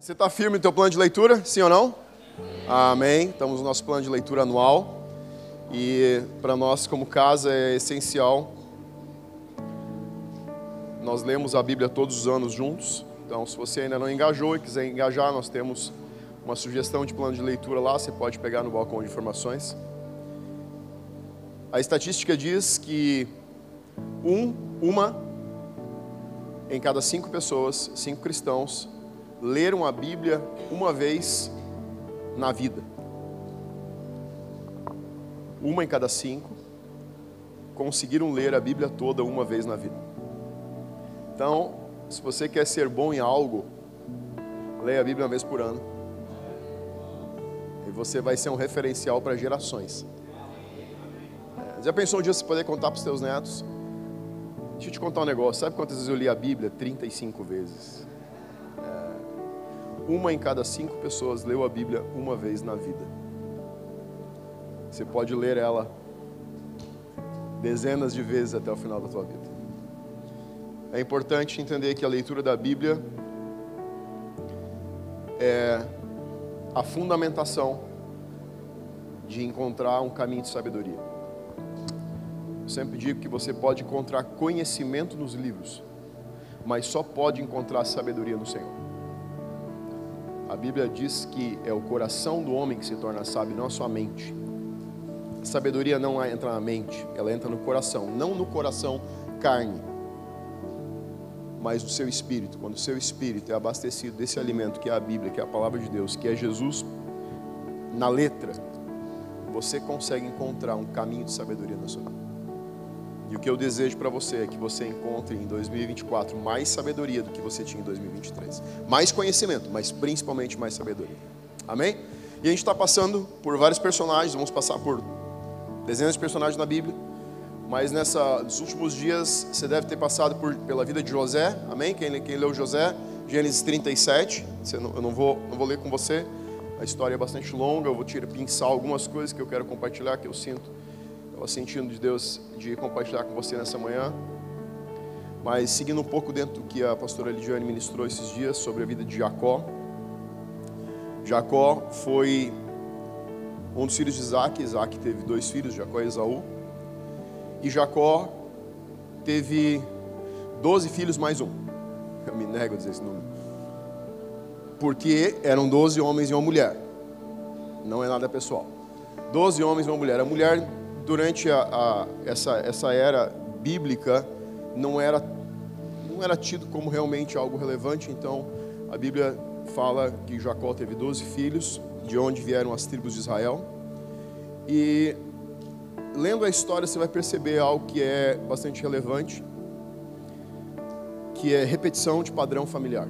Você está firme no teu plano de leitura? Sim ou não? Amém. Estamos no nosso plano de leitura anual. E para nós, como casa, é essencial. Nós lemos a Bíblia todos os anos juntos. Então, se você ainda não engajou e quiser engajar, nós temos uma sugestão de plano de leitura lá. Você pode pegar no balcão de informações. A estatística diz que um, uma em cada cinco pessoas, cinco cristãos, leram a Bíblia uma vez na vida. Uma em cada cinco conseguiram ler a Bíblia toda uma vez na vida. Então, se você quer ser bom em algo, leia a Bíblia uma vez por ano. E você vai ser um referencial para gerações. É, já pensou um dia você poder contar para os seus netos? Deixa eu te contar um negócio. Sabe quantas vezes eu li a Bíblia? 35 vezes. Uma em cada cinco pessoas leu a Bíblia uma vez na vida. Você pode ler ela dezenas de vezes até o final da tua vida. É importante entender que a leitura da Bíblia é a fundamentação de encontrar um caminho de sabedoria. Eu sempre digo que você pode encontrar conhecimento nos livros, mas só pode encontrar sabedoria no Senhor. Bíblia diz que é o coração do homem que se torna sábio, não a sua mente. A sabedoria não entra na mente, ela entra no coração, não no coração carne, mas no seu espírito. Quando o seu espírito é abastecido desse alimento que é a Bíblia, que é a palavra de Deus, que é Jesus na letra, você consegue encontrar um caminho de sabedoria na sua vida. E o que eu desejo para você é que você encontre em 2024 mais sabedoria do que você tinha em 2023. Mais conhecimento, mas principalmente mais sabedoria. Amém? E a gente está passando por vários personagens, vamos passar por dezenas de personagens na Bíblia. Mas nessa, nos últimos dias você deve ter passado por, pela vida de José. Amém? Quem, quem leu José? Gênesis 37. Não, eu não vou, não vou ler com você. A história é bastante longa. Eu vou tirar, pinçar algumas coisas que eu quero compartilhar, que eu sinto Estava sentindo de Deus de compartilhar com você nessa manhã. Mas seguindo um pouco dentro do que a pastora Lidiane ministrou esses dias sobre a vida de Jacó. Jacó foi um dos filhos de Isaac. Isaac teve dois filhos, Jacó e Esaú. E Jacó teve doze filhos mais um. Eu me nego a dizer esse número. Porque eram doze homens e uma mulher. Não é nada pessoal. Doze homens e uma mulher. A mulher durante a, a, essa, essa era bíblica não era, não era tido como realmente algo relevante, então a Bíblia fala que Jacó teve 12 filhos, de onde vieram as tribos de Israel. E lendo a história você vai perceber algo que é bastante relevante, que é repetição de padrão familiar.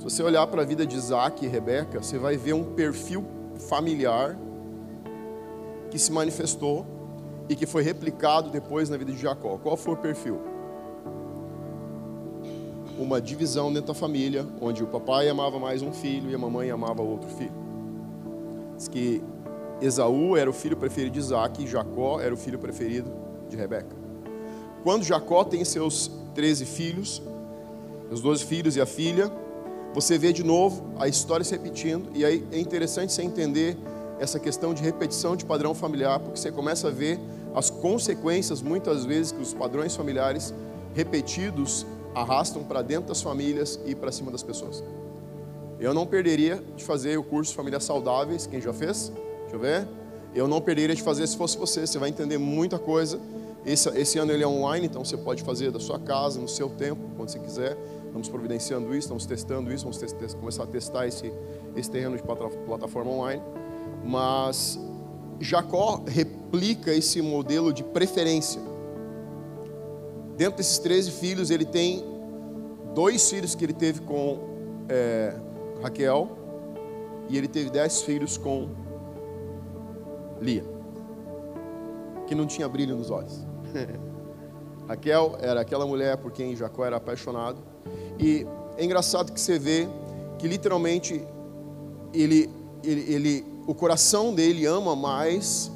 Se você olhar para a vida de Isaac e Rebeca, você vai ver um perfil familiar que se manifestou e que foi replicado depois na vida de Jacó. Qual foi o perfil? Uma divisão dentro da família, onde o papai amava mais um filho e a mamãe amava outro filho. Diz que Esaú era o filho preferido de Isaac e Jacó era o filho preferido de Rebeca. Quando Jacó tem seus 13 filhos, os 12 filhos e a filha, você vê de novo a história se repetindo, e aí é interessante você entender essa questão de repetição de padrão familiar, porque você começa a ver as consequências, muitas vezes, que os padrões familiares repetidos arrastam para dentro das famílias e para cima das pessoas. Eu não perderia de fazer o curso Famílias Saudáveis, quem já fez? Deixa eu ver. Eu não perderia de fazer se fosse você, você vai entender muita coisa. Esse, esse ano ele é online, então você pode fazer da sua casa, no seu tempo, quando você quiser. Estamos providenciando isso, estamos testando isso, vamos começar a testar esse, esse terreno de plataforma online. Mas Jacó replica esse modelo de preferência. Dentro desses 13 filhos, ele tem dois filhos que ele teve com é, Raquel, e ele teve dez filhos com Lia, que não tinha brilho nos olhos. Raquel era aquela mulher por quem Jacó era apaixonado, e é engraçado que você vê que literalmente ele, ele, ele o coração dele ama mais,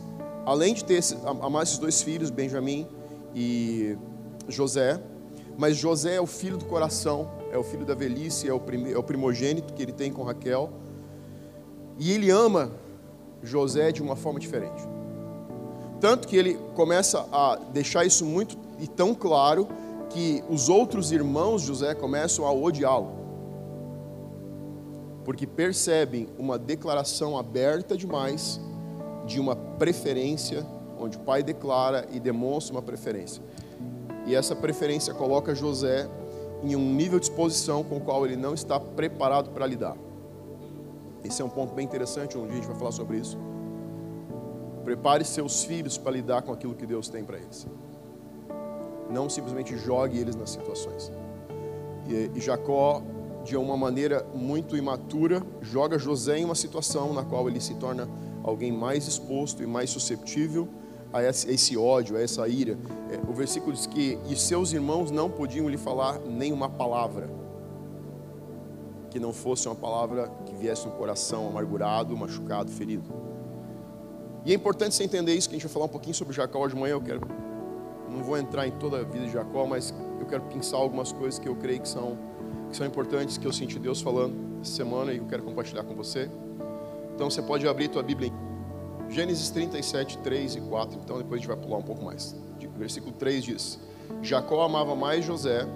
além de ter amar esses dois filhos, Benjamim e José, mas José é o filho do coração, é o filho da velhice, é o, é o primogênito que ele tem com Raquel. E ele ama José de uma forma diferente. Tanto que ele começa a deixar isso muito e tão claro que os outros irmãos José começam a odiá-lo. Porque percebem uma declaração aberta demais de uma preferência, onde o pai declara e demonstra uma preferência. E essa preferência coloca José em um nível de exposição com o qual ele não está preparado para lidar. Esse é um ponto bem interessante, dia a gente vai falar sobre isso. Prepare seus filhos para lidar com aquilo que Deus tem para eles. Não simplesmente jogue eles nas situações. E Jacó, de uma maneira muito imatura, joga José em uma situação na qual ele se torna alguém mais exposto e mais susceptível a esse, ódio, a essa ira. É, o versículo diz que e seus irmãos não podiam lhe falar nenhuma palavra que não fosse uma palavra que viesse um coração amargurado, machucado, ferido. E é importante você entender isso, que a gente vai falar um pouquinho sobre Jacó hoje de manhã. Eu quero, não vou entrar em toda a vida de Jacó, mas eu quero pensar algumas coisas que eu creio que são, que são importantes, que eu senti Deus falando essa semana e eu quero compartilhar com você. Então você pode abrir tua Bíblia em Gênesis 37, 3 e 4. Então depois a gente vai pular um pouco mais. Versículo 3 diz: Jacó amava mais José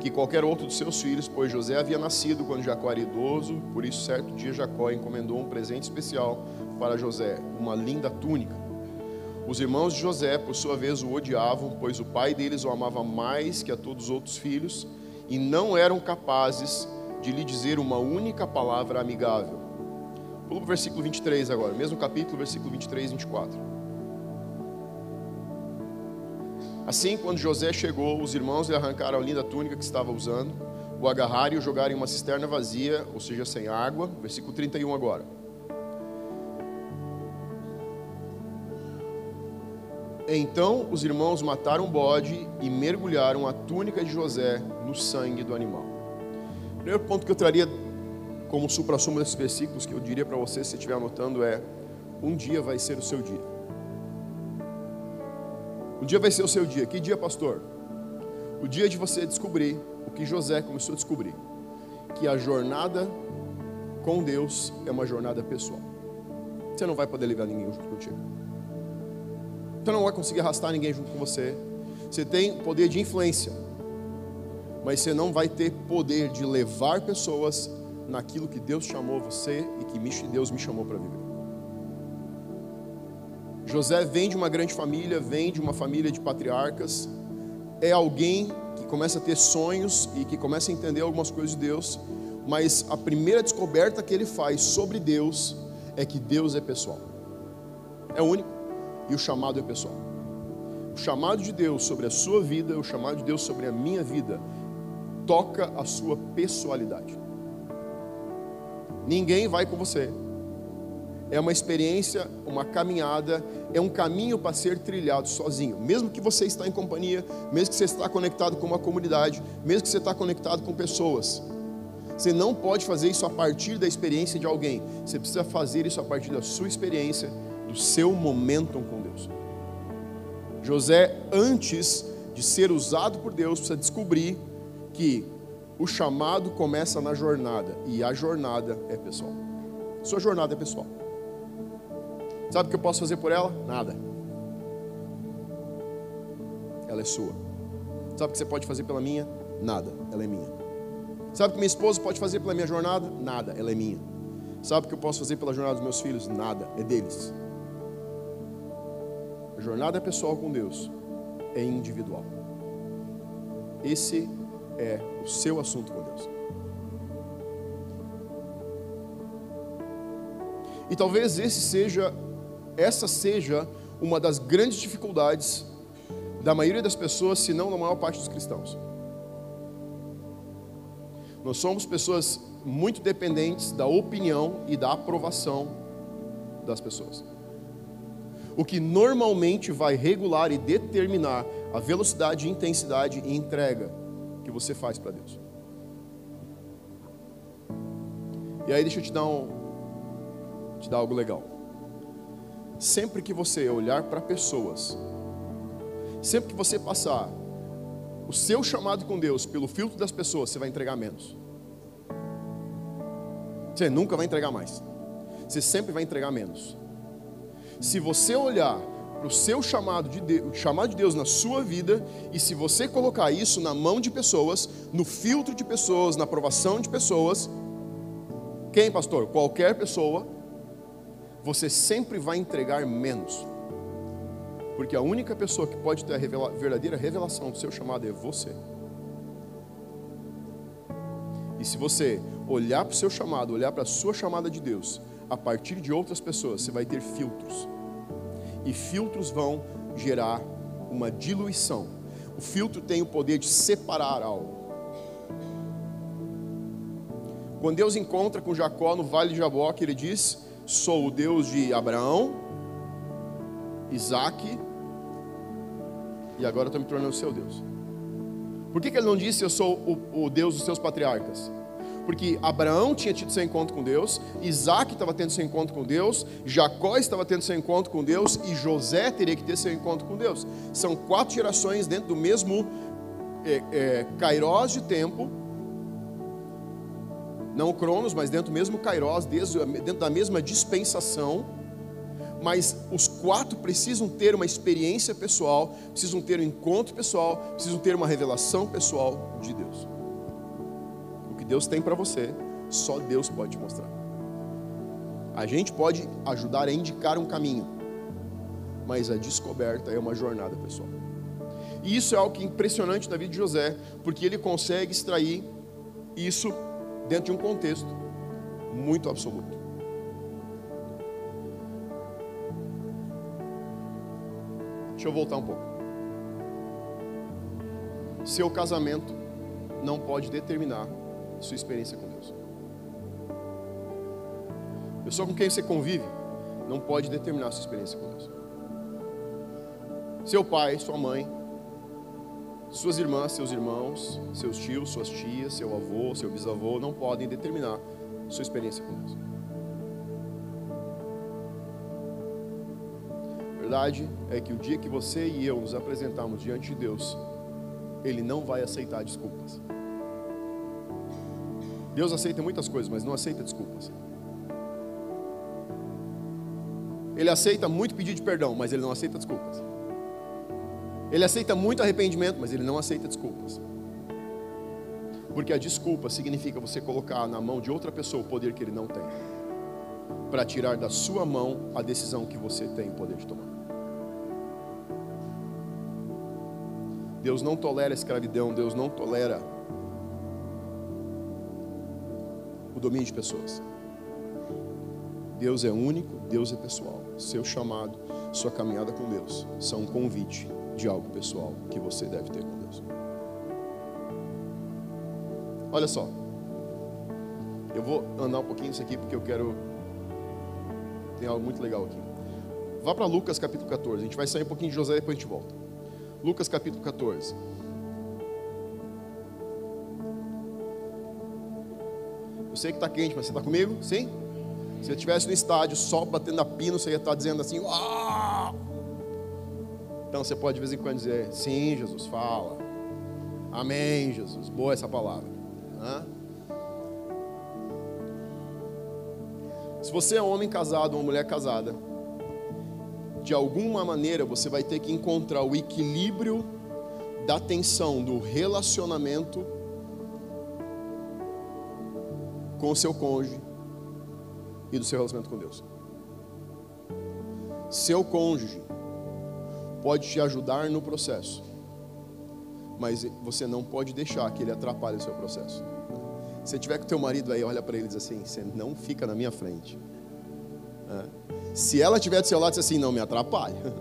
que qualquer outro dos seus filhos, pois José havia nascido quando Jacó era idoso, por isso certo dia Jacó encomendou um presente especial para José, uma linda túnica. Os irmãos de José, por sua vez, o odiavam, pois o pai deles o amava mais que a todos os outros filhos, e não eram capazes de lhe dizer uma única palavra amigável. Pula para o versículo 23 agora, mesmo capítulo, versículo 23 e 24. Assim, quando José chegou, os irmãos lhe arrancaram a linda túnica que estava usando, o agarraram e o jogaram em uma cisterna vazia, ou seja, sem água. Versículo 31 agora. Então os irmãos mataram o bode e mergulharam a túnica de José no sangue do animal. O primeiro ponto que eu traria como supra-sumo desses versículos, que eu diria para você, se estiver anotando, é: um dia vai ser o seu dia. Um dia vai ser o seu dia. Que dia, pastor? O dia de você descobrir o que José começou a descobrir: que a jornada com Deus é uma jornada pessoal. Você não vai poder levar ninguém junto contigo. Você não vai conseguir arrastar ninguém junto com você. Você tem poder de influência, mas você não vai ter poder de levar pessoas naquilo que Deus chamou você e que Deus me chamou para viver. José vem de uma grande família, vem de uma família de patriarcas, é alguém que começa a ter sonhos e que começa a entender algumas coisas de Deus, mas a primeira descoberta que ele faz sobre Deus é que Deus é pessoal. É único e o chamado é pessoal. O chamado de Deus sobre a sua vida, o chamado de Deus sobre a minha vida, toca a sua pessoalidade. Ninguém vai com você. É uma experiência, uma caminhada, é um caminho para ser trilhado sozinho. Mesmo que você está em companhia, mesmo que você está conectado com uma comunidade, mesmo que você está conectado com pessoas. Você não pode fazer isso a partir da experiência de alguém. Você precisa fazer isso a partir da sua experiência, do seu momento com Deus. José, antes de ser usado por Deus, precisa descobrir que o chamado começa na jornada e a jornada é pessoal. Sua jornada é pessoal. Sabe o que eu posso fazer por ela? Nada. Ela é sua. Sabe o que você pode fazer pela minha? Nada. Ela é minha. Sabe o que minha esposa pode fazer pela minha jornada? Nada. Ela é minha. Sabe o que eu posso fazer pela jornada dos meus filhos? Nada. É deles. Jornada pessoal com Deus é individual. Esse é o seu assunto com Deus. E talvez esse seja, essa seja uma das grandes dificuldades da maioria das pessoas, se não da maior parte dos cristãos. Nós somos pessoas muito dependentes da opinião e da aprovação das pessoas. O que normalmente vai regular e determinar a velocidade, intensidade e entrega que você faz para Deus. E aí deixa eu te dar um te dar algo legal. Sempre que você olhar para pessoas, sempre que você passar o seu chamado com Deus pelo filtro das pessoas, você vai entregar menos. Você nunca vai entregar mais. Você sempre vai entregar menos. Se você olhar para o seu chamado de Deus, chamado de Deus na sua vida, e se você colocar isso na mão de pessoas, no filtro de pessoas, na aprovação de pessoas, quem, pastor? Qualquer pessoa, você sempre vai entregar menos. Porque a única pessoa que pode ter a revela verdadeira revelação do seu chamado é você. E se você olhar para o seu chamado, olhar para a sua chamada de Deus, a partir de outras pessoas, você vai ter filtros. E filtros vão gerar uma diluição. O filtro tem o poder de separar algo. Quando Deus encontra com Jacó no vale de Jaboque, ele diz: Sou o Deus de Abraão, Isaac, e agora estou me tornando seu Deus. Por que, que ele não disse eu sou o, o Deus dos seus patriarcas? Porque Abraão tinha tido seu encontro com Deus, Isaac estava tendo seu encontro com Deus, Jacó estava tendo seu encontro com Deus e José teria que ter seu encontro com Deus. São quatro gerações dentro do mesmo é, é, Kairos de tempo, não Cronos, mas dentro do mesmo Kairos, dentro da mesma dispensação mas os quatro precisam ter uma experiência pessoal, precisam ter um encontro pessoal, precisam ter uma revelação pessoal de Deus. Deus tem para você, só Deus pode te mostrar. A gente pode ajudar a indicar um caminho, mas a descoberta é uma jornada pessoal. E isso é algo que é impressionante na vida de José, porque ele consegue extrair isso dentro de um contexto muito absoluto. Deixa eu voltar um pouco. Seu casamento não pode determinar sua experiência com Deus. A pessoa com quem você convive não pode determinar sua experiência com Deus. Seu pai, sua mãe, suas irmãs, seus irmãos, seus tios, suas tias, seu avô, seu bisavô não podem determinar sua experiência com Deus. verdade é que o dia que você e eu nos apresentarmos diante de Deus, Ele não vai aceitar desculpas. Deus aceita muitas coisas, mas não aceita desculpas. Ele aceita muito pedido de perdão, mas Ele não aceita desculpas. Ele aceita muito arrependimento, mas Ele não aceita desculpas. Porque a desculpa significa você colocar na mão de outra pessoa o poder que ele não tem, para tirar da sua mão a decisão que você tem o poder de tomar. Deus não tolera escravidão, Deus não tolera domínio de pessoas. Deus é único, Deus é pessoal. Seu chamado, sua caminhada com Deus são um convite de algo pessoal que você deve ter com Deus. Olha só, eu vou andar um pouquinho isso aqui porque eu quero. Tem algo muito legal aqui. Vá para Lucas capítulo 14. A gente vai sair um pouquinho de José e depois a gente volta. Lucas capítulo 14. Eu sei que está quente, mas você está comigo? Sim? Se eu estivesse no estádio, sol batendo a pino, você ia estar tá dizendo assim! Então você pode de vez em quando dizer: Sim, Jesus, fala. Amém, Jesus. Boa essa palavra. Hã? Se você é homem casado ou mulher casada, de alguma maneira você vai ter que encontrar o equilíbrio da tensão do relacionamento com o seu cônjuge e do seu relacionamento com Deus. Seu cônjuge pode te ajudar no processo, mas você não pode deixar que ele atrapalhe o seu processo. Se tiver com teu marido aí, olha para ele e diz assim: você não fica na minha frente. É. Se ela estiver do seu lado, diz assim: não me atrapalha.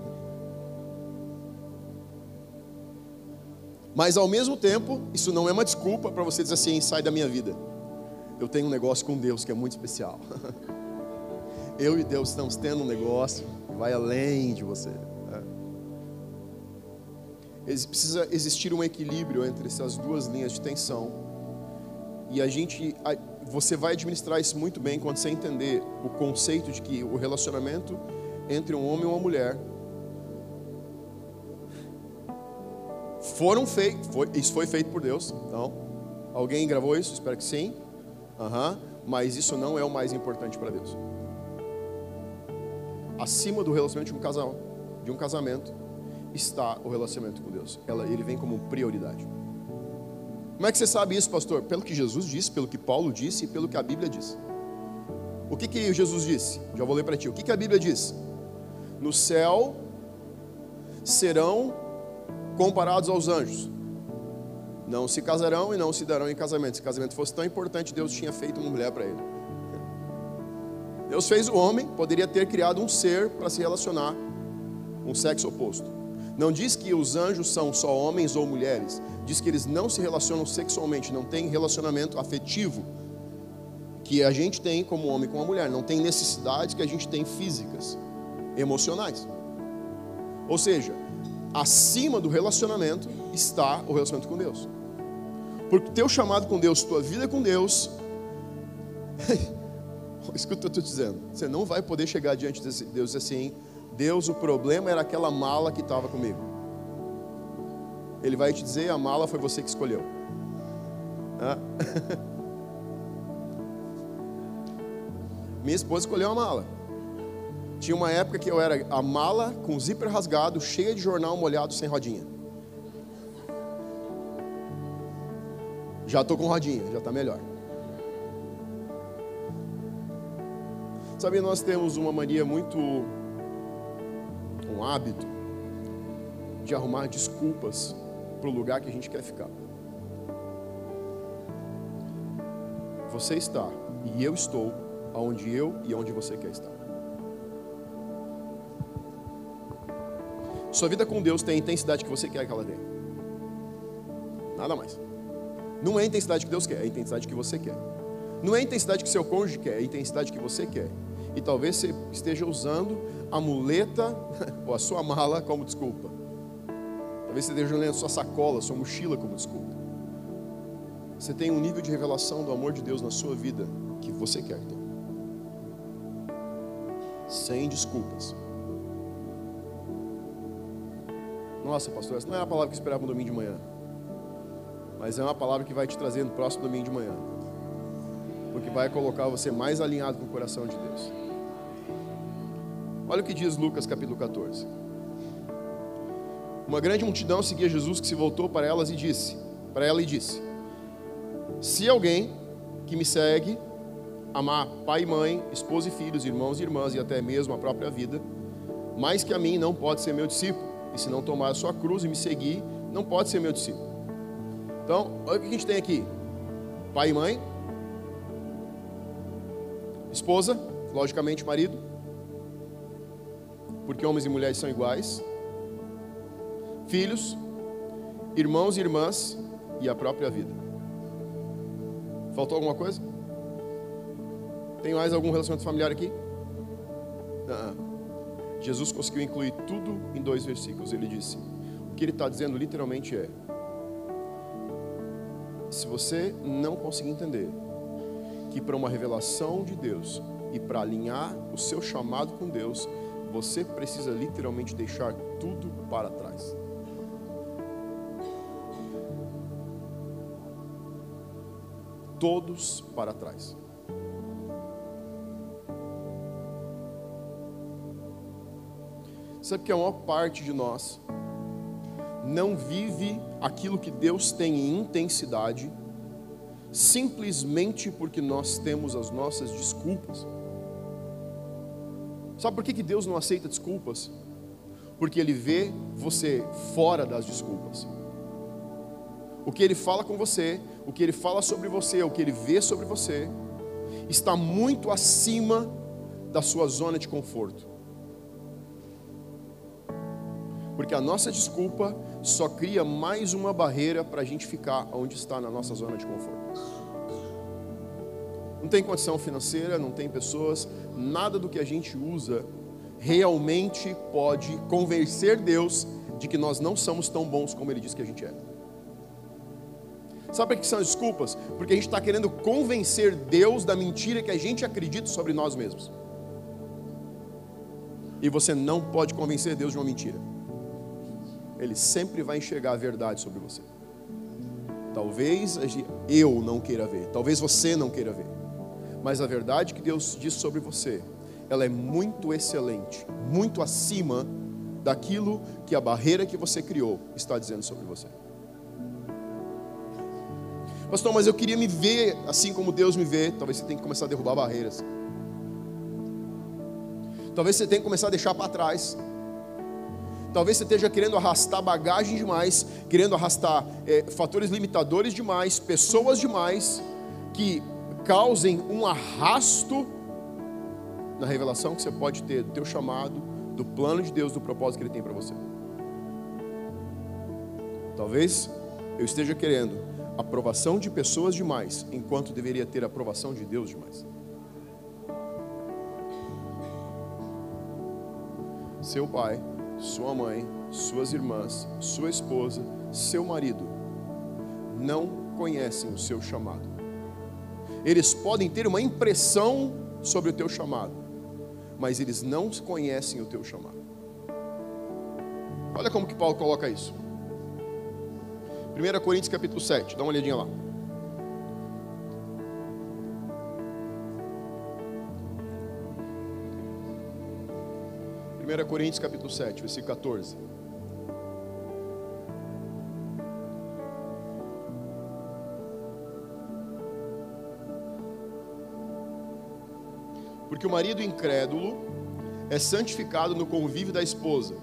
Mas ao mesmo tempo, isso não é uma desculpa para você dizer assim: sai da minha vida. Eu tenho um negócio com Deus que é muito especial. Eu e Deus estamos tendo um negócio que vai além de você. Né? Precisa existir um equilíbrio entre essas duas linhas de tensão. E a gente, você vai administrar isso muito bem quando você entender o conceito de que o relacionamento entre um homem e uma mulher foram feitos, foi, isso foi feito por Deus. Então, alguém gravou isso? Espero que sim. Uhum, mas isso não é o mais importante para Deus. Acima do relacionamento de um casal, de um casamento, está o relacionamento com Deus. Ela, ele vem como prioridade. Como é que você sabe isso, pastor? Pelo que Jesus disse, pelo que Paulo disse e pelo que a Bíblia diz. O que, que Jesus disse? Já vou ler para ti. O que, que a Bíblia diz? No céu serão comparados aos anjos. Não se casarão e não se darão em casamento. Se casamento fosse tão importante, Deus tinha feito uma mulher para ele. Deus fez o homem, poderia ter criado um ser para se relacionar, um sexo oposto. Não diz que os anjos são só homens ou mulheres, diz que eles não se relacionam sexualmente, não tem relacionamento afetivo que a gente tem como homem com a mulher, não tem necessidades que a gente tem físicas, emocionais. Ou seja, acima do relacionamento está o relacionamento com Deus. Porque teu chamado com Deus, tua vida com Deus, escuta o que eu estou dizendo, você não vai poder chegar diante de Deus assim, Deus, o problema era aquela mala que estava comigo. Ele vai te dizer: a mala foi você que escolheu. Minha esposa escolheu a mala. Tinha uma época que eu era a mala com zíper rasgado, cheia de jornal molhado, sem rodinha. Já estou com rodinha, já está melhor. Sabe, nós temos uma mania muito um hábito de arrumar desculpas para o lugar que a gente quer ficar. Você está e eu estou onde eu e onde você quer estar. Sua vida com Deus tem a intensidade que você quer que ela tenha. Nada mais. Não é a intensidade que Deus quer, é a intensidade que você quer. Não é a intensidade que seu cônjuge quer, é a intensidade que você quer. E talvez você esteja usando a muleta ou a sua mala como desculpa. Talvez você esteja a sua sacola, sua mochila como desculpa. Você tem um nível de revelação do amor de Deus na sua vida que você quer. Sem desculpas. Nossa, pastor, essa não é a palavra que eu esperava no domingo de manhã. Mas é uma palavra que vai te trazer no próximo domingo de manhã. Porque vai colocar você mais alinhado com o coração de Deus. Olha o que diz Lucas capítulo 14. Uma grande multidão seguia Jesus que se voltou para elas e disse, para ela e disse: Se alguém que me segue amar pai e mãe, esposa e filhos, irmãos e irmãs e até mesmo a própria vida, mais que a mim não pode ser meu discípulo. E se não tomar a sua cruz e me seguir, não pode ser meu discípulo. Então, olha o que a gente tem aqui: pai e mãe, esposa, logicamente marido, porque homens e mulheres são iguais, filhos, irmãos e irmãs e a própria vida. Faltou alguma coisa? Tem mais algum relacionamento familiar aqui? Não. Jesus conseguiu incluir tudo em dois versículos. Ele disse: o que ele está dizendo literalmente é: se você não conseguir entender que para uma revelação de Deus e para alinhar o seu chamado com Deus, você precisa literalmente deixar tudo para trás. Todos para trás. Sabe que a maior parte de nós não vive aquilo que Deus tem em intensidade, simplesmente porque nós temos as nossas desculpas. Sabe por que, que Deus não aceita desculpas? Porque Ele vê você fora das desculpas. O que Ele fala com você, o que Ele fala sobre você, o que Ele vê sobre você, está muito acima da sua zona de conforto. Porque a nossa desculpa só cria mais uma barreira para a gente ficar onde está na nossa zona de conforto. Não tem condição financeira, não tem pessoas, nada do que a gente usa realmente pode convencer Deus de que nós não somos tão bons como Ele diz que a gente é. Sabe por que são as desculpas? Porque a gente está querendo convencer Deus da mentira que a gente acredita sobre nós mesmos. E você não pode convencer Deus de uma mentira. Ele sempre vai enxergar a verdade sobre você. Talvez eu não queira ver, talvez você não queira ver, mas a verdade que Deus diz sobre você, ela é muito excelente, muito acima daquilo que a barreira que você criou está dizendo sobre você. Pastor, mas eu queria me ver assim como Deus me vê. Talvez você tenha que começar a derrubar barreiras. Talvez você tenha que começar a deixar para trás. Talvez você esteja querendo arrastar bagagem demais, querendo arrastar é, fatores limitadores demais, pessoas demais, que causem um arrasto na revelação que você pode ter do teu chamado, do plano de Deus, do propósito que Ele tem para você. Talvez eu esteja querendo aprovação de pessoas demais, enquanto deveria ter aprovação de Deus demais. Seu pai, sua mãe, suas irmãs, sua esposa, seu marido não conhecem o seu chamado. Eles podem ter uma impressão sobre o teu chamado, mas eles não conhecem o teu chamado. Olha como que Paulo coloca isso. 1 Coríntios capítulo 7, dá uma olhadinha lá. Primeira Coríntios capítulo 7, versículo 14. Porque o marido incrédulo é santificado no convívio da esposa,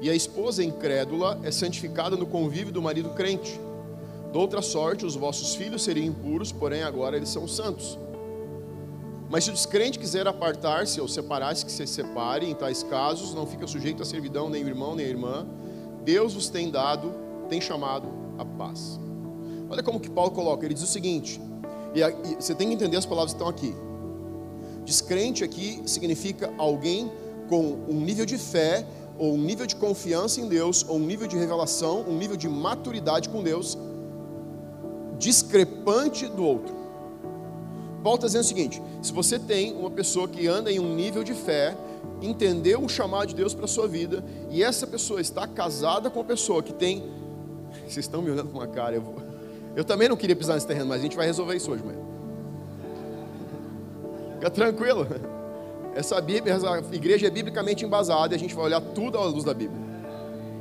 e a esposa incrédula é santificada no convívio do marido crente. De outra sorte, os vossos filhos seriam impuros, porém agora eles são santos. Mas se o descrente quiser apartar-se ou separar-se, que se separe, em tais casos, não fica sujeito à servidão nem o irmão nem a irmã. Deus vos tem dado, tem chamado a paz. Olha como que Paulo coloca, ele diz o seguinte, e, e você tem que entender as palavras que estão aqui. Descrente aqui significa alguém com um nível de fé, ou um nível de confiança em Deus, ou um nível de revelação, um nível de maturidade com Deus, discrepante do outro. Paulo está dizendo o seguinte: se você tem uma pessoa que anda em um nível de fé, entendeu o chamado de Deus para a sua vida, e essa pessoa está casada com uma pessoa que tem. Vocês estão me olhando com uma cara, eu, vou... eu também não queria pisar nesse terreno, mas a gente vai resolver isso hoje, mãe. Fica tranquilo. Essa, Bíblia, essa igreja é biblicamente embasada e a gente vai olhar tudo à luz da Bíblia.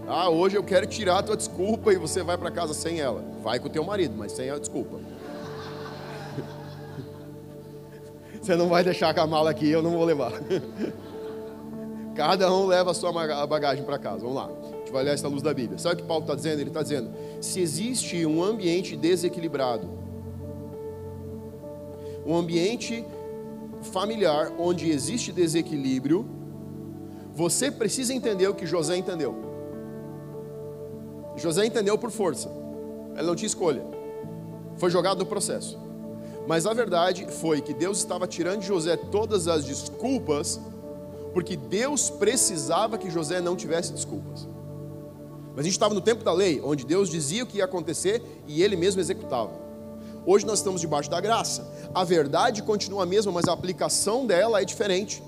Ah, hoje eu quero tirar a tua desculpa e você vai para casa sem ela. Vai com o teu marido, mas sem a desculpa. Você não vai deixar com a mala aqui, eu não vou levar. Cada um leva a sua bagagem para casa. Vamos lá. A gente vai olhar essa luz da Bíblia. Sabe o que Paulo está dizendo? Ele está dizendo: se existe um ambiente desequilibrado, um ambiente familiar onde existe desequilíbrio, você precisa entender o que José entendeu. José entendeu por força. Ele não tinha escolha. Foi jogado no processo. Mas a verdade foi que Deus estava tirando de José todas as desculpas, porque Deus precisava que José não tivesse desculpas. Mas a gente estava no tempo da lei, onde Deus dizia o que ia acontecer e ele mesmo executava. Hoje nós estamos debaixo da graça. A verdade continua a mesma, mas a aplicação dela é diferente.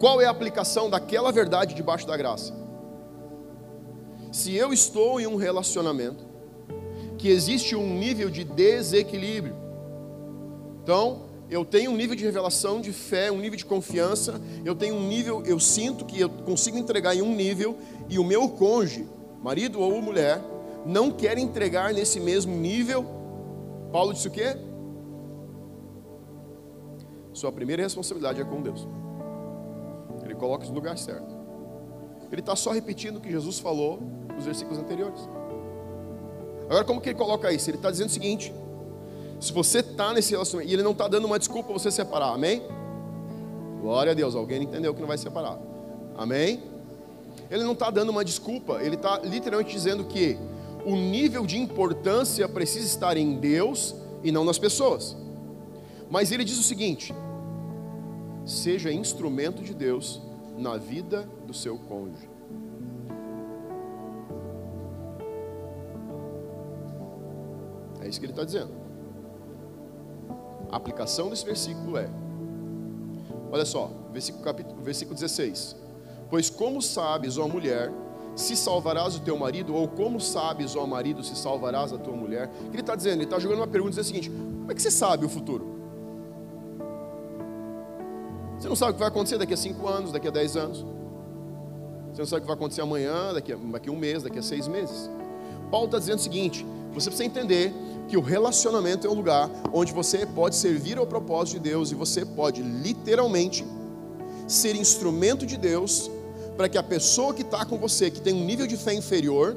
Qual é a aplicação daquela verdade debaixo da graça? Se eu estou em um relacionamento que existe um nível de desequilíbrio, então, eu tenho um nível de revelação, de fé, um nível de confiança, eu tenho um nível, eu sinto que eu consigo entregar em um nível, e o meu cônjuge, marido ou mulher, não quer entregar nesse mesmo nível. Paulo disse o quê? Sua primeira responsabilidade é com Deus. Ele coloca no lugar certo. Ele está só repetindo o que Jesus falou nos versículos anteriores. Agora, como que ele coloca isso? Ele está dizendo o seguinte: se você está nesse relacionamento e ele não está dando uma desculpa para você separar, amém? Glória a Deus, alguém entendeu que não vai separar, amém? Ele não está dando uma desculpa, ele está literalmente dizendo que o nível de importância precisa estar em Deus e não nas pessoas. Mas ele diz o seguinte: seja instrumento de Deus na vida do seu cônjuge. É isso que ele está dizendo. A aplicação desse versículo é: olha só, versículo, capítulo, versículo 16. Pois como sabes, ó mulher, se salvarás o teu marido? Ou como sabes, ó marido, se salvarás a tua mulher? O que ele está dizendo? Ele está jogando uma pergunta dizendo o seguinte: como é que você sabe o futuro? Você não sabe o que vai acontecer daqui a cinco anos, daqui a dez anos. Você não sabe o que vai acontecer amanhã, daqui a, daqui a um mês, daqui a seis meses. Paulo está dizendo o seguinte: você precisa entender que o relacionamento é um lugar onde você pode servir ao propósito de Deus e você pode literalmente ser instrumento de Deus para que a pessoa que está com você, que tem um nível de fé inferior,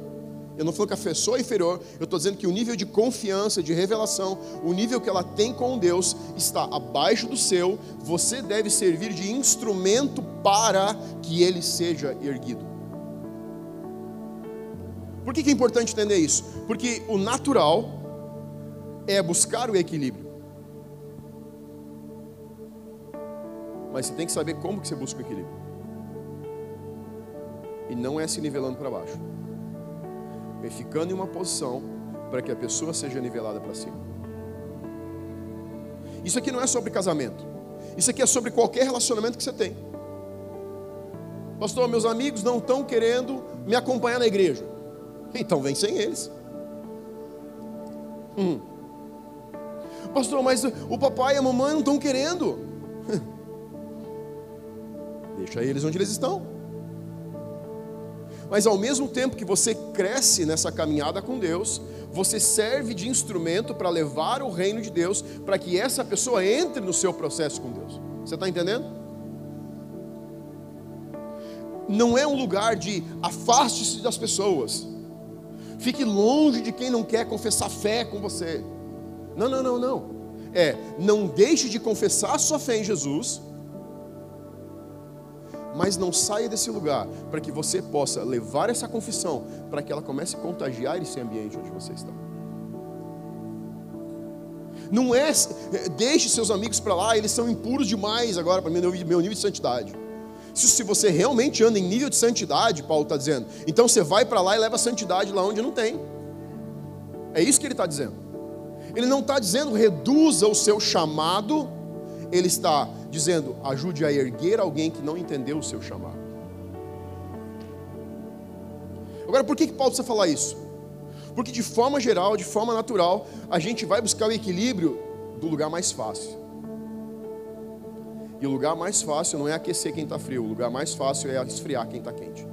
eu não falo que a pessoa é inferior, eu estou dizendo que o nível de confiança, de revelação, o nível que ela tem com Deus está abaixo do seu, você deve servir de instrumento para que ele seja erguido. Por que, que é importante entender isso? Porque o natural é buscar o equilíbrio. Mas você tem que saber como que você busca o equilíbrio. E não é se nivelando para baixo é ficando em uma posição para que a pessoa seja nivelada para cima. Isso aqui não é sobre casamento. Isso aqui é sobre qualquer relacionamento que você tem. Pastor, meus amigos não estão querendo me acompanhar na igreja. Então vem sem eles. Hum. Pastor, mas o papai e a mamãe não estão querendo. Deixa eles onde eles estão. Mas ao mesmo tempo que você cresce nessa caminhada com Deus, você serve de instrumento para levar o reino de Deus, para que essa pessoa entre no seu processo com Deus. Você está entendendo? Não é um lugar de afaste-se das pessoas, fique longe de quem não quer confessar fé com você. Não, não, não, não. É, não deixe de confessar a sua fé em Jesus mas não saia desse lugar para que você possa levar essa confissão para que ela comece a contagiar esse ambiente onde você está. Não é, deixe seus amigos para lá, eles são impuros demais agora para meu, meu nível de santidade. Se, se você realmente anda em nível de santidade, Paulo está dizendo, então você vai para lá e leva a santidade lá onde não tem. É isso que ele está dizendo. Ele não está dizendo reduza o seu chamado ele está dizendo: ajude a erguer alguém que não entendeu o seu chamado. Agora, por que, que Paulo precisa falar isso? Porque, de forma geral, de forma natural, a gente vai buscar o equilíbrio do lugar mais fácil. E o lugar mais fácil não é aquecer quem está frio, o lugar mais fácil é esfriar quem está quente.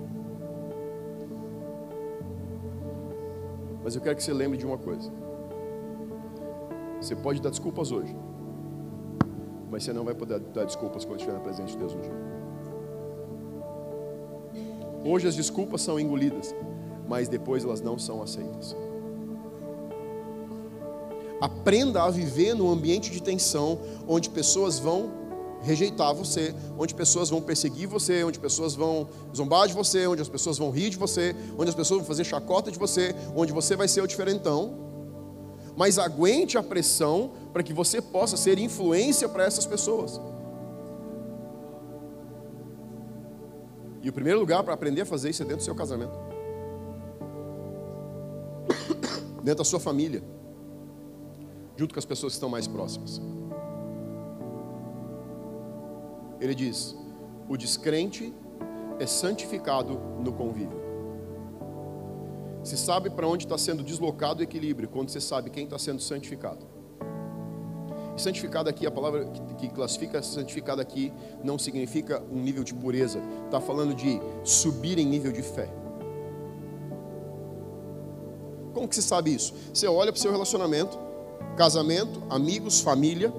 Mas eu quero que você lembre de uma coisa. Você pode dar desculpas hoje mas você não vai poder dar desculpas quando estiver na presença de Deus dia. Hoje as desculpas são engolidas, mas depois elas não são aceitas. Aprenda a viver num ambiente de tensão, onde pessoas vão rejeitar você, onde pessoas vão perseguir você, onde pessoas vão zombar de você, onde as pessoas vão rir de você, onde as pessoas vão fazer chacota de você, onde você vai ser o diferentão mas aguente a pressão para que você possa ser influência para essas pessoas. E o primeiro lugar para aprender a fazer isso é dentro do seu casamento, dentro da sua família, junto com as pessoas que estão mais próximas. Ele diz: o descrente é santificado no convívio. Se sabe para onde está sendo deslocado o equilíbrio, quando você sabe quem está sendo santificado. E santificado aqui, a palavra que classifica santificado aqui, não significa um nível de pureza. Está falando de subir em nível de fé. Como que você sabe isso? Você olha para o seu relacionamento, casamento, amigos, família,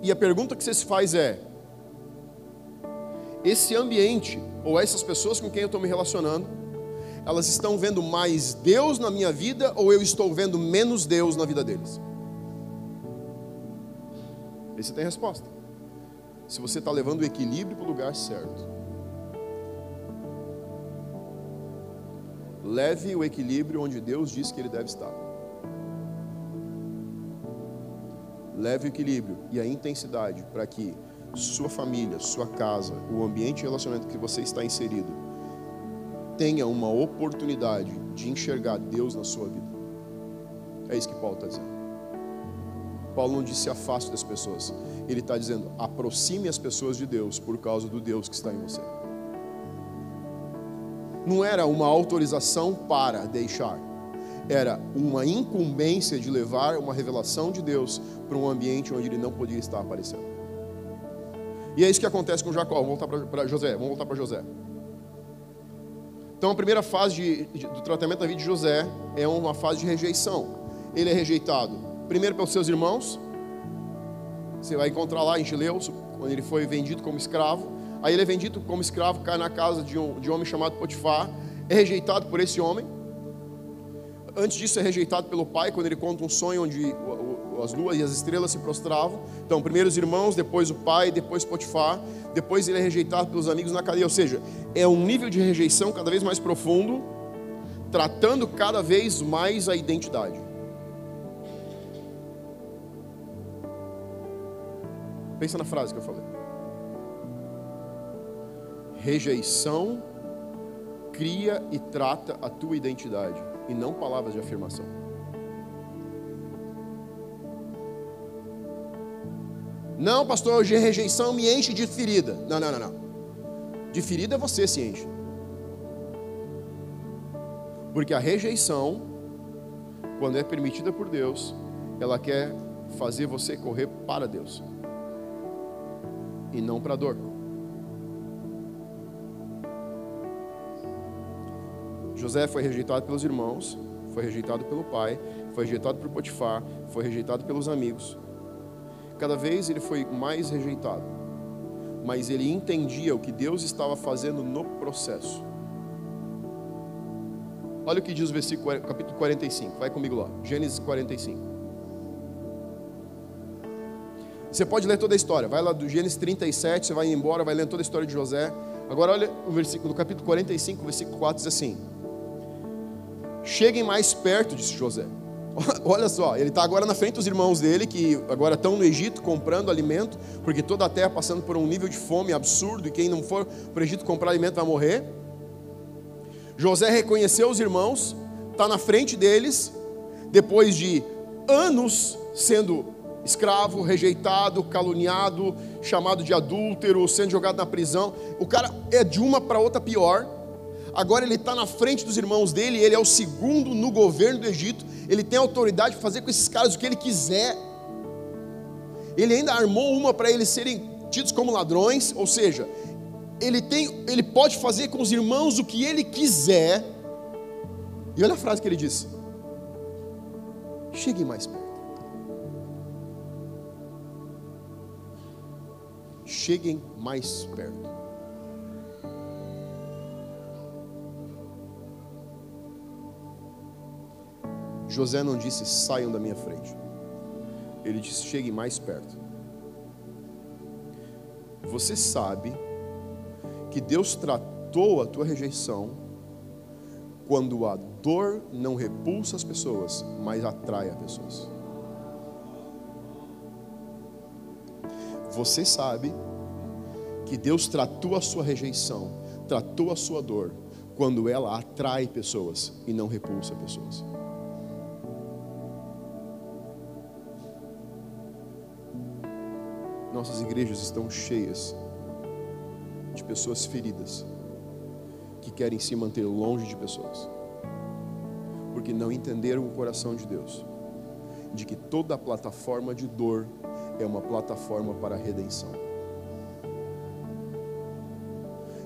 e a pergunta que você se faz é: esse ambiente, ou essas pessoas com quem eu estou me relacionando, elas estão vendo mais Deus na minha vida ou eu estou vendo menos Deus na vida deles? Aí você tem resposta. Se você está levando o equilíbrio para o lugar certo. Leve o equilíbrio onde Deus diz que ele deve estar. Leve o equilíbrio e a intensidade para que sua família, sua casa, o ambiente de relacionamento que você está inserido tenha uma oportunidade de enxergar Deus na sua vida. É isso que Paulo está dizendo. Paulo não disse se afaste das pessoas. Ele está dizendo aproxime as pessoas de Deus por causa do Deus que está em você. não era uma autorização para deixar, era uma incumbência de levar uma revelação de Deus para um ambiente onde ele não podia estar aparecendo. E é isso que acontece com Jacó. Vamos voltar para José. Vamos voltar para José. Então, a primeira fase de, de, do tratamento da vida de José é uma fase de rejeição. Ele é rejeitado, primeiro pelos seus irmãos. Você vai encontrar lá em Gileus, quando ele foi vendido como escravo. Aí ele é vendido como escravo, cai na casa de um, de um homem chamado Potifar, é rejeitado por esse homem. Antes disso, é rejeitado pelo pai, quando ele conta um sonho onde as luas e as estrelas se prostravam. Então, primeiro os irmãos, depois o pai, depois Potifar, depois ele é rejeitado pelos amigos na cadeia. Ou seja, é um nível de rejeição cada vez mais profundo, tratando cada vez mais a identidade. Pensa na frase que eu falei. Rejeição cria e trata a tua identidade e não palavras de afirmação. Não, pastor, hoje a rejeição me enche de ferida. Não, não, não, não. De ferida você se enche. Porque a rejeição, quando é permitida por Deus, ela quer fazer você correr para Deus e não para a dor. José foi rejeitado pelos irmãos, foi rejeitado pelo pai, foi rejeitado por Potifar, foi rejeitado pelos amigos. Cada vez ele foi mais rejeitado, mas ele entendia o que Deus estava fazendo no processo. Olha o que diz o versículo capítulo 45. Vai comigo lá. Gênesis 45. Você pode ler toda a história. Vai lá do Gênesis 37, você vai embora, vai ler toda a história de José. Agora olha o versículo do capítulo 45, versículo 4 diz assim: Cheguem mais perto, disse José. Olha só, ele está agora na frente dos irmãos dele, que agora estão no Egito comprando alimento, porque toda a terra passando por um nível de fome absurdo, e quem não for para o Egito comprar alimento vai morrer. José reconheceu os irmãos, está na frente deles, depois de anos sendo escravo, rejeitado, caluniado, chamado de adúltero, sendo jogado na prisão. O cara é de uma para outra pior agora ele está na frente dos irmãos dele, ele é o segundo no governo do Egito, ele tem autoridade para fazer com esses caras o que ele quiser. Ele ainda armou uma para eles serem tidos como ladrões, ou seja, ele tem, ele pode fazer com os irmãos o que ele quiser. E olha a frase que ele diz: Cheguem mais perto. Cheguem mais perto. José não disse saiam da minha frente. Ele disse cheguem mais perto. Você sabe que Deus tratou a tua rejeição quando a dor não repulsa as pessoas, mas atrai as pessoas. Você sabe que Deus tratou a sua rejeição, tratou a sua dor, quando ela atrai pessoas e não repulsa pessoas. Nossas igrejas estão cheias de pessoas feridas que querem se manter longe de pessoas, porque não entenderam o coração de Deus, de que toda plataforma de dor é uma plataforma para a redenção,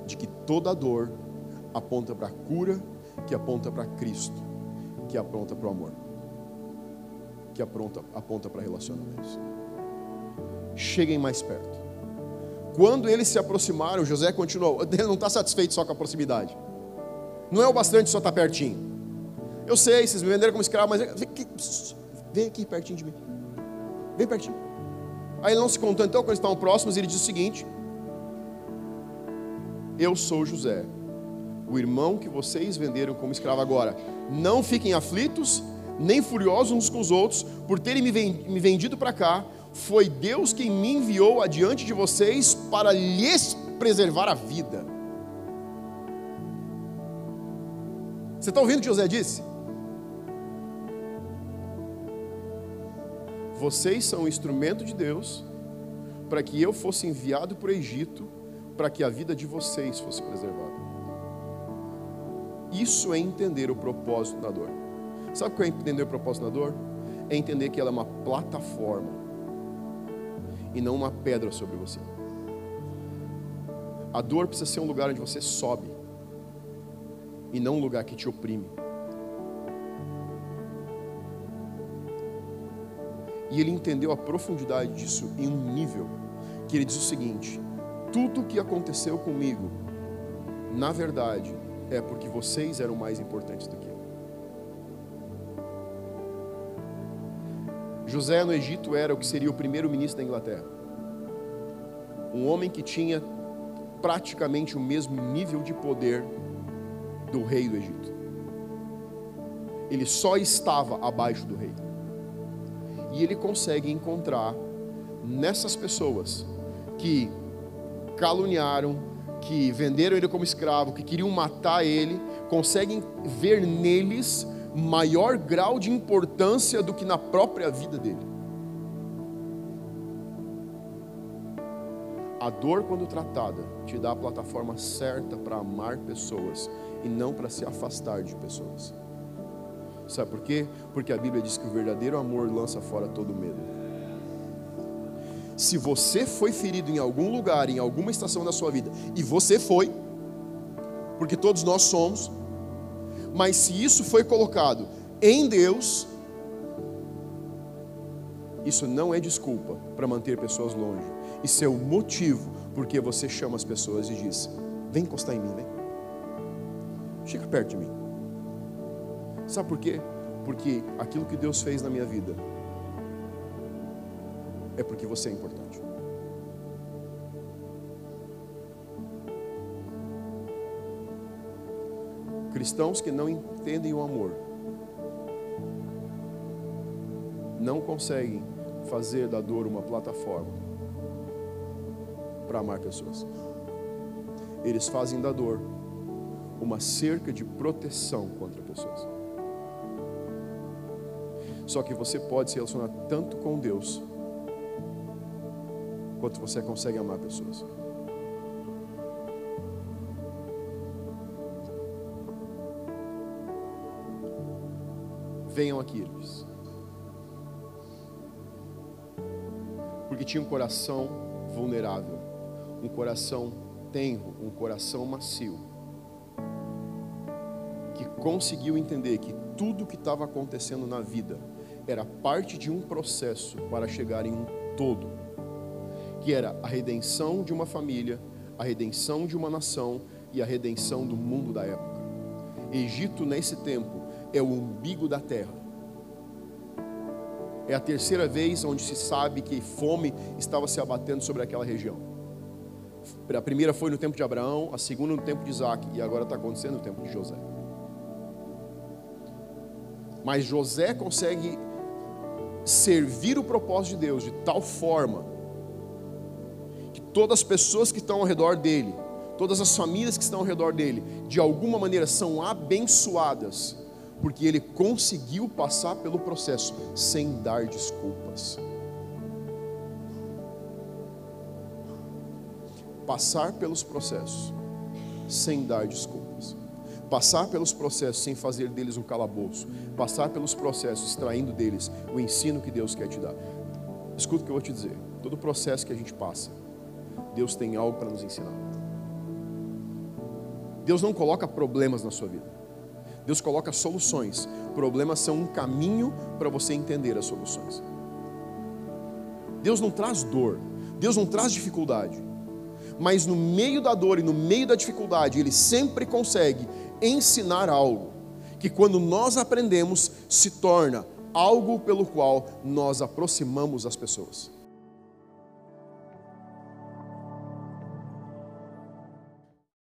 de que toda dor aponta para a cura, que aponta para Cristo, que aponta para o amor, que aponta, aponta para relacionamentos cheguem mais perto. Quando eles se aproximaram, José continuou. Ele não está satisfeito só com a proximidade. Não é o bastante só estar tá pertinho. Eu sei, vocês me venderam como escravo, mas vem aqui, vem aqui pertinho de mim. Vem pertinho. Aí ele não se contou, então, quando estavam próximos, ele diz o seguinte: Eu sou José, o irmão que vocês venderam como escravo agora. Não fiquem aflitos, nem furiosos uns com os outros, por terem me vendido para cá, foi Deus quem me enviou adiante de vocês para lhes preservar a vida. Você está ouvindo o que José disse? Vocês são um instrumento de Deus para que eu fosse enviado para o Egito, para que a vida de vocês fosse preservada. Isso é entender o propósito da dor. Sabe o que é entender o propósito da dor? É entender que ela é uma plataforma e não uma pedra sobre você. A dor precisa ser um lugar onde você sobe e não um lugar que te oprime. E ele entendeu a profundidade disso em um nível que ele diz o seguinte: tudo que aconteceu comigo, na verdade, é porque vocês eram mais importantes do que eu. José no Egito era o que seria o primeiro ministro da Inglaterra. Um homem que tinha praticamente o mesmo nível de poder do rei do Egito. Ele só estava abaixo do rei. E ele consegue encontrar nessas pessoas que caluniaram, que venderam ele como escravo, que queriam matar ele, conseguem ver neles maior grau de importância do que na própria vida dele. A dor, quando tratada, te dá a plataforma certa para amar pessoas e não para se afastar de pessoas. Sabe por quê? Porque a Bíblia diz que o verdadeiro amor lança fora todo medo. Se você foi ferido em algum lugar, em alguma estação da sua vida, e você foi, porque todos nós somos, mas se isso foi colocado em Deus, isso não é desculpa para manter pessoas longe. Isso é o motivo porque você chama as pessoas e diz: Vem encostar em mim, vem. Chega perto de mim. Sabe por quê? Porque aquilo que Deus fez na minha vida é porque você é importante. Cristãos que não entendem o amor não conseguem fazer da dor uma plataforma para amar pessoas. Eles fazem da dor uma cerca de proteção contra pessoas. Só que você pode se relacionar tanto com Deus quanto você consegue amar pessoas. Venham aqui, eles. Porque tinha um coração vulnerável, um coração tenro, um coração macio, que conseguiu entender que tudo que estava acontecendo na vida era parte de um processo para chegar em um todo, que era a redenção de uma família, a redenção de uma nação e a redenção do mundo da época. Egito, nesse tempo, é o umbigo da terra. É a terceira vez onde se sabe que fome estava se abatendo sobre aquela região. A primeira foi no tempo de Abraão, a segunda no tempo de Isaac, e agora está acontecendo no tempo de José. Mas José consegue servir o propósito de Deus de tal forma que todas as pessoas que estão ao redor dele, todas as famílias que estão ao redor dele, de alguma maneira são abençoadas porque ele conseguiu passar pelo processo sem dar desculpas. Passar pelos processos sem dar desculpas. Passar pelos processos sem fazer deles um calabouço. Passar pelos processos extraindo deles o ensino que Deus quer te dar. Escuta o que eu vou te dizer. Todo processo que a gente passa, Deus tem algo para nos ensinar. Deus não coloca problemas na sua vida. Deus coloca soluções. Problemas são um caminho para você entender as soluções. Deus não traz dor, Deus não traz dificuldade. Mas no meio da dor e no meio da dificuldade, Ele sempre consegue ensinar algo que, quando nós aprendemos, se torna algo pelo qual nós aproximamos as pessoas.